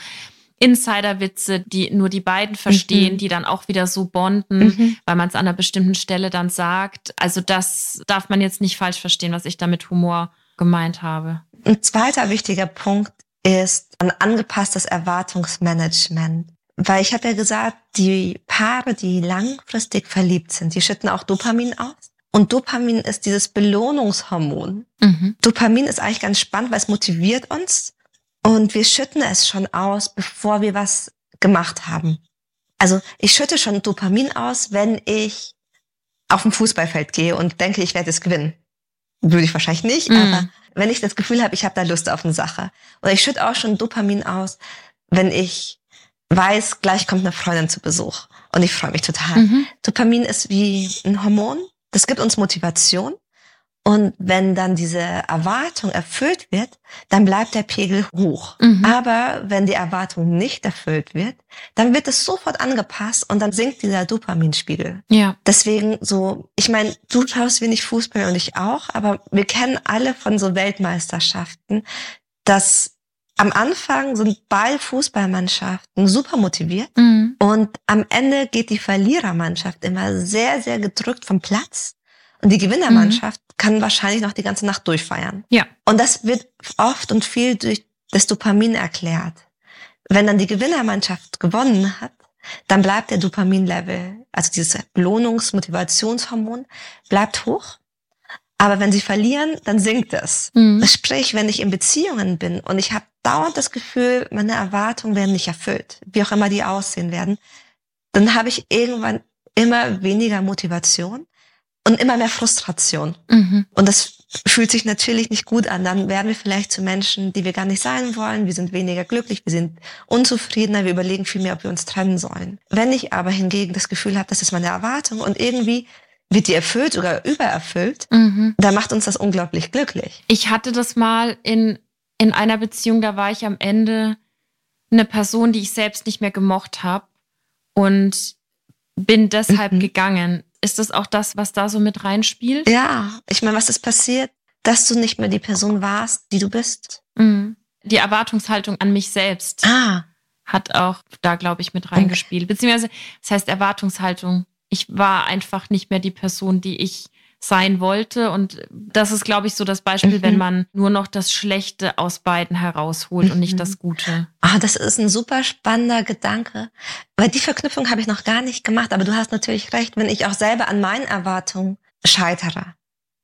B: Insiderwitze, die nur die beiden verstehen, mhm. die dann auch wieder so bonden, mhm. weil man es an einer bestimmten Stelle dann sagt. Also das darf man jetzt nicht falsch verstehen, was ich da mit Humor gemeint habe.
A: Ein zweiter wichtiger Punkt ist ein angepasstes Erwartungsmanagement. Weil ich habe ja gesagt, die Paare, die langfristig verliebt sind, die schütten auch Dopamin aus. Und Dopamin ist dieses Belohnungshormon. Mhm. Dopamin ist eigentlich ganz spannend, weil es motiviert uns und wir schütten es schon aus, bevor wir was gemacht haben. Also ich schütte schon Dopamin aus, wenn ich auf dem Fußballfeld gehe und denke, ich werde es gewinnen. Würde ich wahrscheinlich nicht, mm. aber wenn ich das Gefühl habe, ich habe da Lust auf eine Sache. Oder ich schütte auch schon Dopamin aus, wenn ich weiß, gleich kommt eine Freundin zu Besuch. Und ich freue mich total. Mhm. Dopamin ist wie ein Hormon. Das gibt uns Motivation. Und wenn dann diese Erwartung erfüllt wird, dann bleibt der Pegel hoch. Mhm. Aber wenn die Erwartung nicht erfüllt wird, dann wird es sofort angepasst und dann sinkt dieser Dopaminspiegel. Ja. Deswegen so, ich meine, du schaust wenig Fußball und ich auch, aber wir kennen alle von so Weltmeisterschaften, dass am Anfang sind Ball-Fußballmannschaften super motiviert mhm. und am Ende geht die Verlierermannschaft immer sehr, sehr gedrückt vom Platz und die Gewinnermannschaft mhm. kann wahrscheinlich noch die ganze Nacht durchfeiern. Ja. Und das wird oft und viel durch das Dopamin erklärt. Wenn dann die Gewinnermannschaft gewonnen hat, dann bleibt der Dopaminlevel, also dieses Belohnungs-Motivationshormon, bleibt hoch. Aber wenn sie verlieren, dann sinkt es. Mhm. Sprich, wenn ich in Beziehungen bin und ich habe dauernd das Gefühl, meine Erwartungen werden nicht erfüllt, wie auch immer die aussehen werden, dann habe ich irgendwann immer weniger Motivation und immer mehr Frustration. Mhm. Und das fühlt sich natürlich nicht gut an. Dann werden wir vielleicht zu Menschen, die wir gar nicht sein wollen. Wir sind weniger glücklich, wir sind unzufriedener, wir überlegen viel mehr, ob wir uns trennen sollen. Wenn ich aber hingegen das Gefühl habe, das ist meine Erwartung und irgendwie wird die erfüllt, sogar übererfüllt, mhm. dann macht uns das unglaublich glücklich.
B: Ich hatte das mal in, in einer Beziehung, da war ich am Ende eine Person, die ich selbst nicht mehr gemocht habe und bin deshalb mhm. gegangen. Ist das auch das, was da so mit reinspielt?
A: Ja, ich meine, was ist passiert? Dass du nicht mehr die Person warst, die du bist.
B: Mhm. Die Erwartungshaltung an mich selbst ah. hat auch da, glaube ich, mit reingespielt. Okay. Beziehungsweise, das heißt Erwartungshaltung. Ich war einfach nicht mehr die Person, die ich sein wollte. Und das ist, glaube ich, so das Beispiel, mhm. wenn man nur noch das Schlechte aus beiden herausholt mhm. und nicht das mhm. Gute.
A: Ah, das ist ein super spannender Gedanke. Weil die Verknüpfung habe ich noch gar nicht gemacht. Aber du hast natürlich recht, wenn ich auch selber an meinen Erwartungen scheitere,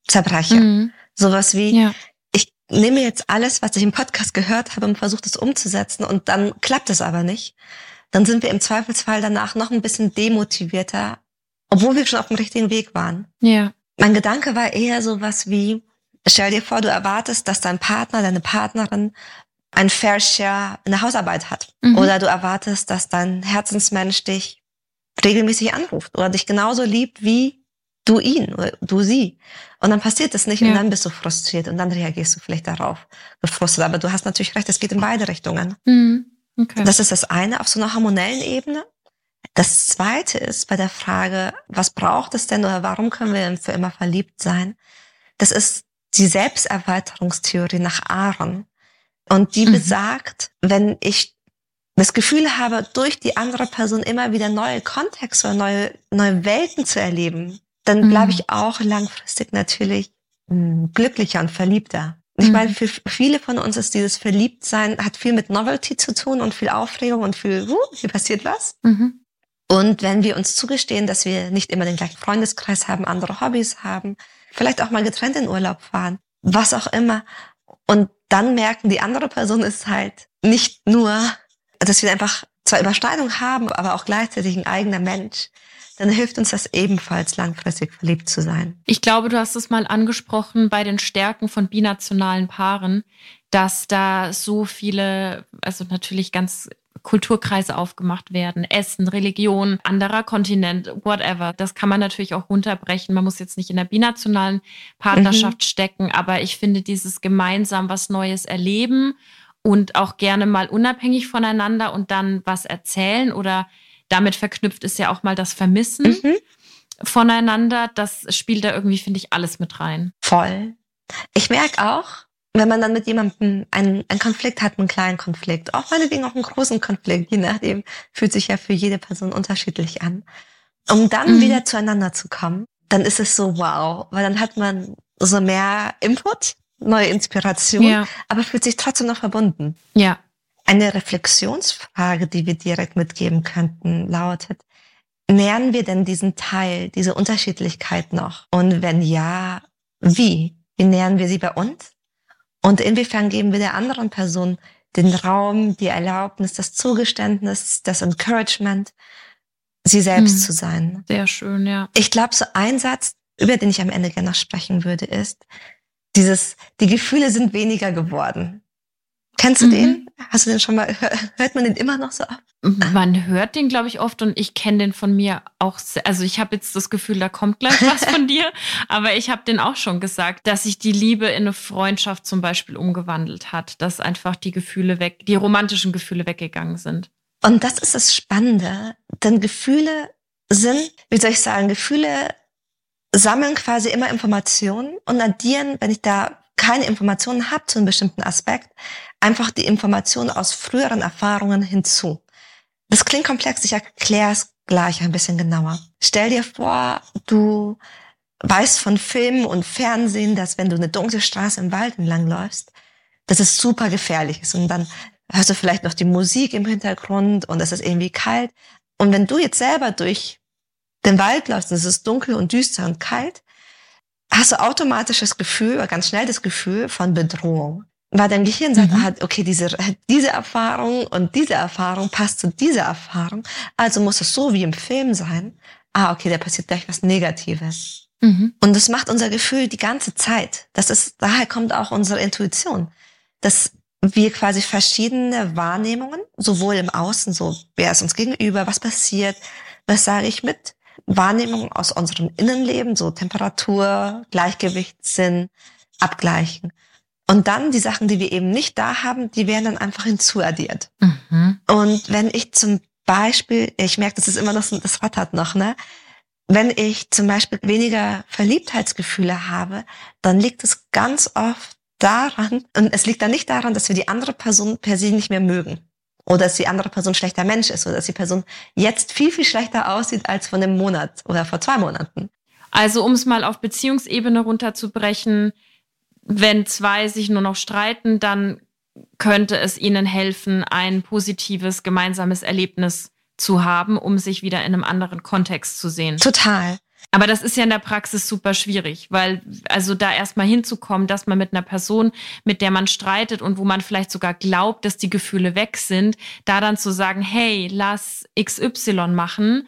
A: zerbreche. Mhm. Sowas wie, ja. ich nehme jetzt alles, was ich im Podcast gehört habe und versuche das umzusetzen und dann klappt es aber nicht. Dann sind wir im Zweifelsfall danach noch ein bisschen demotivierter, obwohl wir schon auf dem richtigen Weg waren.
B: Ja.
A: Mein Gedanke war eher so was wie, stell dir vor, du erwartest, dass dein Partner, deine Partnerin ein Fair Share in der Hausarbeit hat. Mhm. Oder du erwartest, dass dein Herzensmensch dich regelmäßig anruft oder dich genauso liebt wie du ihn oder du sie. Und dann passiert das nicht ja. und dann bist du frustriert und dann reagierst du vielleicht darauf gefrustet. Aber du hast natürlich recht, es geht in beide Richtungen. Mhm. Okay. Das ist das eine auf so einer hormonellen Ebene. Das zweite ist bei der Frage, was braucht es denn oder warum können wir für immer verliebt sein? Das ist die Selbsterweiterungstheorie nach Aaron. Und die mhm. besagt, wenn ich das Gefühl habe, durch die andere Person immer wieder neue Kontexte oder neue, neue Welten zu erleben, dann mhm. bleibe ich auch langfristig natürlich hm, glücklicher und verliebter. Ich mhm. meine, für viele von uns ist dieses Verliebtsein, hat viel mit Novelty zu tun und viel Aufregung und viel, uh, hier passiert was. Mhm. Und wenn wir uns zugestehen, dass wir nicht immer den gleichen Freundeskreis haben, andere Hobbys haben, vielleicht auch mal getrennt in Urlaub fahren, was auch immer. Und dann merken, die andere Person ist halt nicht nur, dass wir einfach zwar Überschneidung haben, aber auch gleichzeitig ein eigener Mensch, dann hilft uns das ebenfalls langfristig verliebt zu sein.
B: Ich glaube, du hast es mal angesprochen bei den Stärken von binationalen Paaren, dass da so viele, also natürlich ganz Kulturkreise aufgemacht werden, Essen, Religion, anderer Kontinent, whatever. Das kann man natürlich auch runterbrechen. Man muss jetzt nicht in der binationalen Partnerschaft mhm. stecken, aber ich finde dieses gemeinsam was Neues erleben und auch gerne mal unabhängig voneinander und dann was erzählen oder damit verknüpft ist ja auch mal das Vermissen mhm. voneinander. Das spielt da irgendwie, finde ich, alles mit rein.
A: Voll. Ich merke auch, wenn man dann mit jemandem einen, einen Konflikt hat, einen kleinen Konflikt, auch meinetwegen auch einen großen Konflikt, je nachdem, fühlt sich ja für jede Person unterschiedlich an. Um dann mhm. wieder zueinander zu kommen, dann ist es so wow, weil dann hat man so mehr Input, neue Inspiration, ja. aber fühlt sich trotzdem noch verbunden.
B: Ja.
A: Eine Reflexionsfrage, die wir direkt mitgeben könnten, lautet, nähern wir denn diesen Teil, diese Unterschiedlichkeit noch? Und wenn ja, wie? Wie nähern wir sie bei uns? Und inwiefern geben wir der anderen Person den Raum, die Erlaubnis, das Zugeständnis, das Encouragement, sie selbst hm, zu sein.
B: Sehr schön, ja.
A: Ich glaube, so ein Satz, über den ich am Ende gerne noch sprechen würde, ist dieses, die Gefühle sind weniger geworden. Kennst du mhm. den? Hast du den schon mal, hört man den immer noch so ab?
B: Man hört den, glaube ich, oft und ich kenne den von mir auch. Sehr, also ich habe jetzt das Gefühl, da kommt gleich was von dir, aber ich habe den auch schon gesagt, dass sich die Liebe in eine Freundschaft zum Beispiel umgewandelt hat, dass einfach die Gefühle weg, die romantischen Gefühle weggegangen sind.
A: Und das ist das Spannende, denn Gefühle sind, wie soll ich sagen, Gefühle sammeln quasi immer Informationen und addieren, wenn ich da keine Informationen habe zu einem bestimmten Aspekt, einfach die Informationen aus früheren Erfahrungen hinzu. Das klingt komplex, ich erkläre es gleich ein bisschen genauer. Stell dir vor, du weißt von Filmen und Fernsehen, dass wenn du eine dunkle Straße im Wald entlang läufst, dass es super gefährlich ist. Und dann hörst du vielleicht noch die Musik im Hintergrund und es ist irgendwie kalt. Und wenn du jetzt selber durch den Wald läufst und es ist dunkel und düster und kalt, hast du automatisch das Gefühl, ganz schnell das Gefühl von Bedrohung. Weil dein Gehirn sagt, mhm. ah, okay, diese, diese Erfahrung und diese Erfahrung passt zu dieser Erfahrung. Also muss es so wie im Film sein. Ah, okay, da passiert gleich was Negatives. Mhm. Und das macht unser Gefühl die ganze Zeit. Das ist, daher kommt auch unsere Intuition. Dass wir quasi verschiedene Wahrnehmungen, sowohl im Außen, so wer ist uns gegenüber, was passiert, was sage ich mit, Wahrnehmungen aus unserem Innenleben, so Temperatur, Gleichgewichtssinn, abgleichen. Und dann die Sachen, die wir eben nicht da haben, die werden dann einfach hinzuaddiert. Mhm. Und wenn ich zum Beispiel, ich merke, das ist immer noch so, das rattert noch, ne? Wenn ich zum Beispiel weniger Verliebtheitsgefühle habe, dann liegt es ganz oft daran, und es liegt dann nicht daran, dass wir die andere Person per se nicht mehr mögen. Oder dass die andere Person schlechter Mensch ist oder dass die Person jetzt viel, viel schlechter aussieht als vor einem Monat oder vor zwei Monaten.
B: Also um es mal auf Beziehungsebene runterzubrechen, wenn zwei sich nur noch streiten, dann könnte es ihnen helfen, ein positives gemeinsames Erlebnis zu haben, um sich wieder in einem anderen Kontext zu sehen.
A: Total.
B: Aber das ist ja in der Praxis super schwierig, weil also da erstmal hinzukommen, dass man mit einer Person, mit der man streitet und wo man vielleicht sogar glaubt, dass die Gefühle weg sind, da dann zu sagen, hey, lass XY machen,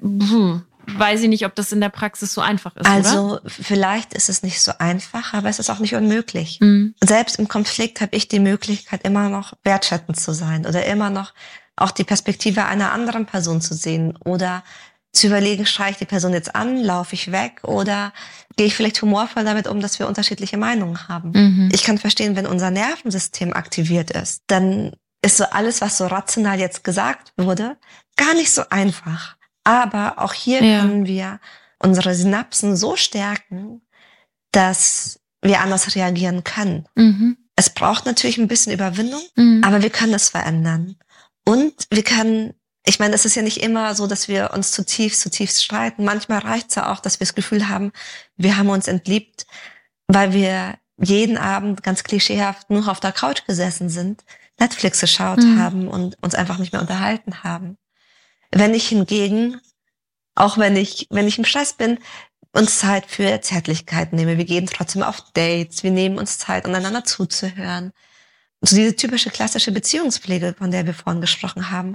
B: hm, weiß ich nicht, ob das in der Praxis so einfach ist.
A: Also
B: oder?
A: vielleicht ist es nicht so einfach, aber es ist auch nicht unmöglich. Mhm. Selbst im Konflikt habe ich die Möglichkeit, immer noch wertschätzend zu sein oder immer noch auch die Perspektive einer anderen Person zu sehen oder zu überlegen, schreie ich die Person jetzt an, laufe ich weg oder gehe ich vielleicht humorvoll damit um, dass wir unterschiedliche Meinungen haben. Mhm. Ich kann verstehen, wenn unser Nervensystem aktiviert ist, dann ist so alles, was so rational jetzt gesagt wurde, gar nicht so einfach. Aber auch hier ja. können wir unsere Synapsen so stärken, dass wir anders reagieren können. Mhm. Es braucht natürlich ein bisschen Überwindung, mhm. aber wir können das verändern. Und wir können ich meine, es ist ja nicht immer so, dass wir uns zutiefst, zutiefst streiten. Manchmal reicht es ja auch, dass wir das Gefühl haben, wir haben uns entliebt, weil wir jeden Abend ganz klischeehaft nur auf der Couch gesessen sind, Netflix geschaut mhm. haben und uns einfach nicht mehr unterhalten haben. Wenn ich hingegen, auch wenn ich, wenn ich im Stress bin, uns Zeit für Zärtlichkeit nehme. Wir gehen trotzdem auf Dates, wir nehmen uns Zeit, einander zuzuhören. So diese typische klassische Beziehungspflege, von der wir vorhin gesprochen haben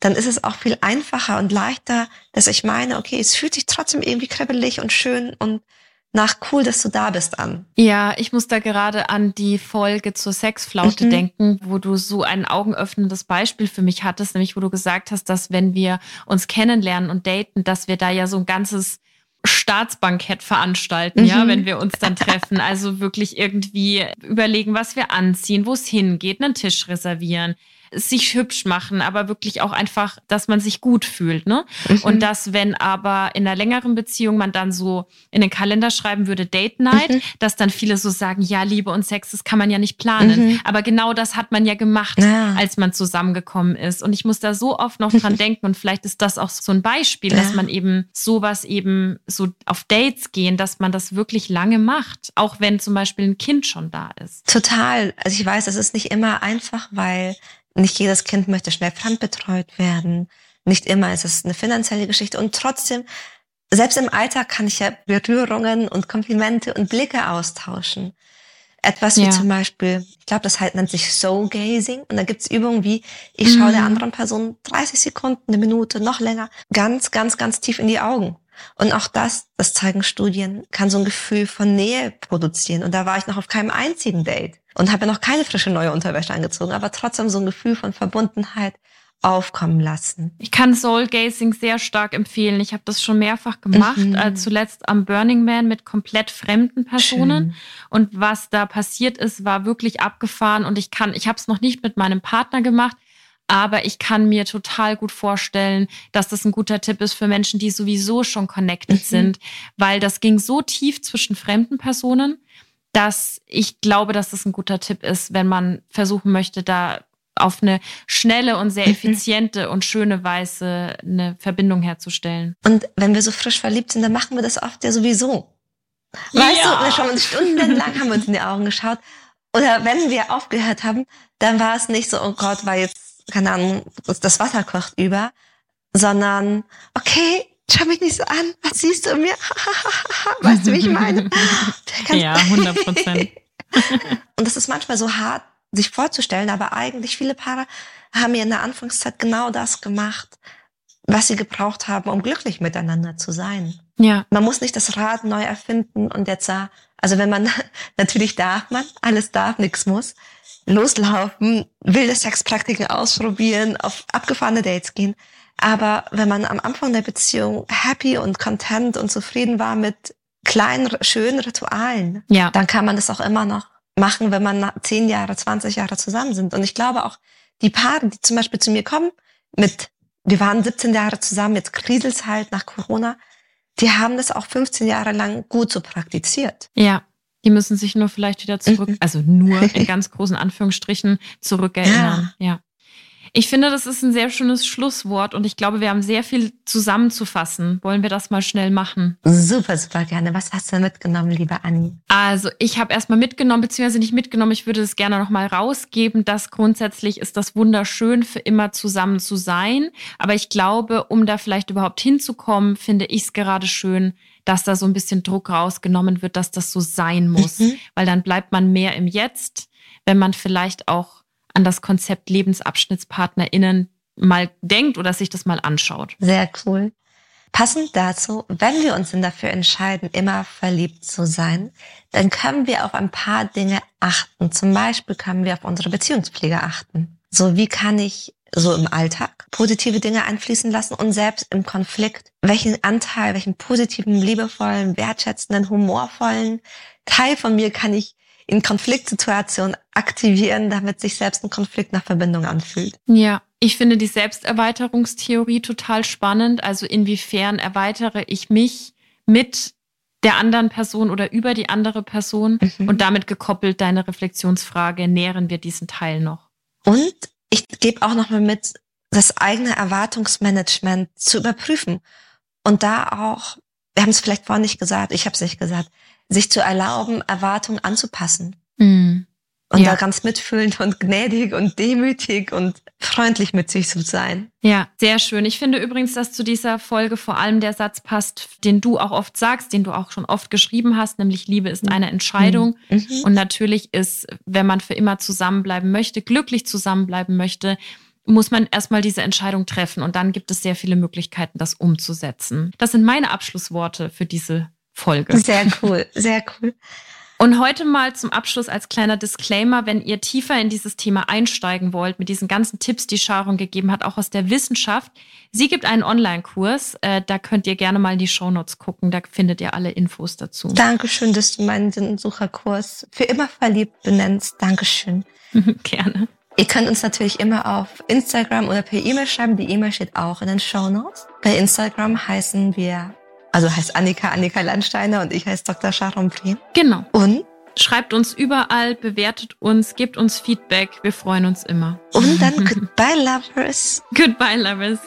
A: dann ist es auch viel einfacher und leichter, dass ich meine, okay, es fühlt sich trotzdem irgendwie kribbelig und schön und nach cool, dass du da bist an.
B: Ja, ich muss da gerade an die Folge zur Sexflaute mhm. denken, wo du so ein augenöffnendes Beispiel für mich hattest, nämlich wo du gesagt hast, dass wenn wir uns kennenlernen und daten, dass wir da ja so ein ganzes Staatsbankett veranstalten, mhm. ja, wenn wir uns dann treffen. Also wirklich irgendwie überlegen, was wir anziehen, wo es hingeht, einen Tisch reservieren, sich hübsch machen, aber wirklich auch einfach, dass man sich gut fühlt. Ne? Mhm. Und dass, wenn aber in einer längeren Beziehung man dann so in den Kalender schreiben würde, Date Night, mhm. dass dann viele so sagen, ja, Liebe und Sex, das kann man ja nicht planen. Mhm. Aber genau das hat man ja gemacht, ja. als man zusammengekommen ist. Und ich muss da so oft noch dran denken und vielleicht ist das auch so ein Beispiel, ja. dass man eben sowas eben so auf Dates gehen, dass man das wirklich lange macht, auch wenn zum Beispiel ein Kind schon da ist.
A: Total. Also ich weiß, es ist nicht immer einfach, weil nicht jedes Kind möchte schnell fremdbetreut werden. Nicht immer ist es eine finanzielle Geschichte. Und trotzdem, selbst im Alltag kann ich ja Berührungen und Komplimente und Blicke austauschen. Etwas wie ja. zum Beispiel, ich glaube, das halt nennt sich Soul Gazing. Und da gibt's Übungen wie, ich schaue mhm. der anderen Person 30 Sekunden, eine Minute, noch länger, ganz, ganz, ganz tief in die Augen. Und auch das, das zeigen Studien, kann so ein Gefühl von Nähe produzieren. Und da war ich noch auf keinem einzigen Date und habe ja noch keine frische neue Unterwäsche angezogen, aber trotzdem so ein Gefühl von Verbundenheit aufkommen lassen.
B: Ich kann Soul Gazing sehr stark empfehlen. Ich habe das schon mehrfach gemacht, mhm. äh, zuletzt am Burning Man mit komplett fremden Personen. Schön. Und was da passiert ist, war wirklich abgefahren. Und ich kann, ich habe es noch nicht mit meinem Partner gemacht, aber ich kann mir total gut vorstellen, dass das ein guter Tipp ist für Menschen, die sowieso schon connected mhm. sind, weil das ging so tief zwischen fremden Personen, dass ich glaube, dass das ein guter Tipp ist, wenn man versuchen möchte, da auf eine schnelle und sehr mhm. effiziente und schöne Weise eine Verbindung herzustellen.
A: Und wenn wir so frisch verliebt sind, dann machen wir das oft ja sowieso. Weißt ja. du, wir schon stundenlang haben wir uns in die Augen geschaut. Oder wenn wir aufgehört haben, dann war es nicht so, oh Gott, war jetzt keine Ahnung, das Wasser kocht über, sondern, okay, schau mich nicht so an, was siehst du in mir? weißt du, wie ich meine?
B: ja, 100 Prozent.
A: Und das ist manchmal so hart, sich vorzustellen, aber eigentlich viele Paare haben ja in der Anfangszeit genau das gemacht, was sie gebraucht haben, um glücklich miteinander zu sein. Ja. Man muss nicht das Rad neu erfinden und jetzt, also wenn man, natürlich darf man, alles darf, nichts muss, loslaufen, wilde Sexpraktiken ausprobieren, auf abgefahrene Dates gehen. Aber wenn man am Anfang der Beziehung happy und content und zufrieden war mit kleinen, schönen Ritualen, ja. dann kann man das auch immer noch machen, wenn man zehn Jahre, 20 Jahre zusammen sind. Und ich glaube auch, die Paare, die zum Beispiel zu mir kommen, mit, wir waren 17 Jahre zusammen, jetzt kriselt's halt nach Corona, die haben das auch 15 Jahre lang gut so praktiziert.
B: Ja. Die müssen sich nur vielleicht wieder zurück, mhm. also nur in ganz großen Anführungsstrichen zurückerinnern. Ja. ja. Ich finde, das ist ein sehr schönes Schlusswort und ich glaube, wir haben sehr viel zusammenzufassen. Wollen wir das mal schnell machen?
A: Super, super gerne. Was hast du mitgenommen, liebe Anni?
B: Also, ich habe erstmal mitgenommen, beziehungsweise nicht mitgenommen, ich würde es gerne nochmal rausgeben, dass grundsätzlich ist das wunderschön, für immer zusammen zu sein. Aber ich glaube, um da vielleicht überhaupt hinzukommen, finde ich es gerade schön, dass da so ein bisschen Druck rausgenommen wird, dass das so sein muss. Mhm. Weil dann bleibt man mehr im Jetzt, wenn man vielleicht auch an das Konzept LebensabschnittspartnerInnen mal denkt oder sich das mal anschaut.
A: Sehr cool. Passend dazu, wenn wir uns denn dafür entscheiden, immer verliebt zu sein, dann können wir auf ein paar Dinge achten. Zum Beispiel können wir auf unsere Beziehungspflege achten. So, wie kann ich so im Alltag positive Dinge einfließen lassen und selbst im Konflikt, welchen Anteil, welchen positiven, liebevollen, wertschätzenden, humorvollen Teil von mir kann ich in Konfliktsituationen aktivieren, damit sich selbst ein Konflikt nach Verbindung anfühlt.
B: Ja, ich finde die Selbsterweiterungstheorie total spannend. Also inwiefern erweitere ich mich mit der anderen Person oder über die andere Person mhm. und damit gekoppelt deine Reflexionsfrage, nähren wir diesen Teil noch?
A: Und ich gebe auch nochmal mit, das eigene Erwartungsmanagement zu überprüfen und da auch, wir haben es vielleicht vorhin nicht gesagt, ich habe es nicht gesagt, sich zu erlauben, Erwartungen anzupassen. Mhm. Und ja. da ganz mitfühlend und gnädig und demütig und freundlich mit sich zu sein.
B: Ja, sehr schön. Ich finde übrigens, dass zu dieser Folge vor allem der Satz passt, den du auch oft sagst, den du auch schon oft geschrieben hast, nämlich Liebe ist eine Entscheidung. Mhm. mhm. Und natürlich ist, wenn man für immer zusammenbleiben möchte, glücklich zusammenbleiben möchte, muss man erstmal diese Entscheidung treffen und dann gibt es sehr viele Möglichkeiten, das umzusetzen. Das sind meine Abschlussworte für diese Folge.
A: Sehr cool, sehr cool.
B: Und heute mal zum Abschluss als kleiner Disclaimer, wenn ihr tiefer in dieses Thema einsteigen wollt, mit diesen ganzen Tipps, die Sharon gegeben hat, auch aus der Wissenschaft. Sie gibt einen Online-Kurs, äh, da könnt ihr gerne mal in die Shownotes gucken, da findet ihr alle Infos dazu.
A: Dankeschön, dass du meinen Sinnsucherkurs für immer verliebt benennst. Dankeschön.
B: gerne.
A: Ihr könnt uns natürlich immer auf Instagram oder per E-Mail schreiben. Die E-Mail steht auch in den Shownotes. Bei Instagram heißen wir also heißt Annika Annika Landsteiner und ich heiße Dr. Sharon Brehm.
B: Genau. Und? Schreibt uns überall, bewertet uns, gebt uns Feedback. Wir freuen uns immer.
A: Und dann Goodbye Lovers.
B: Goodbye Lovers.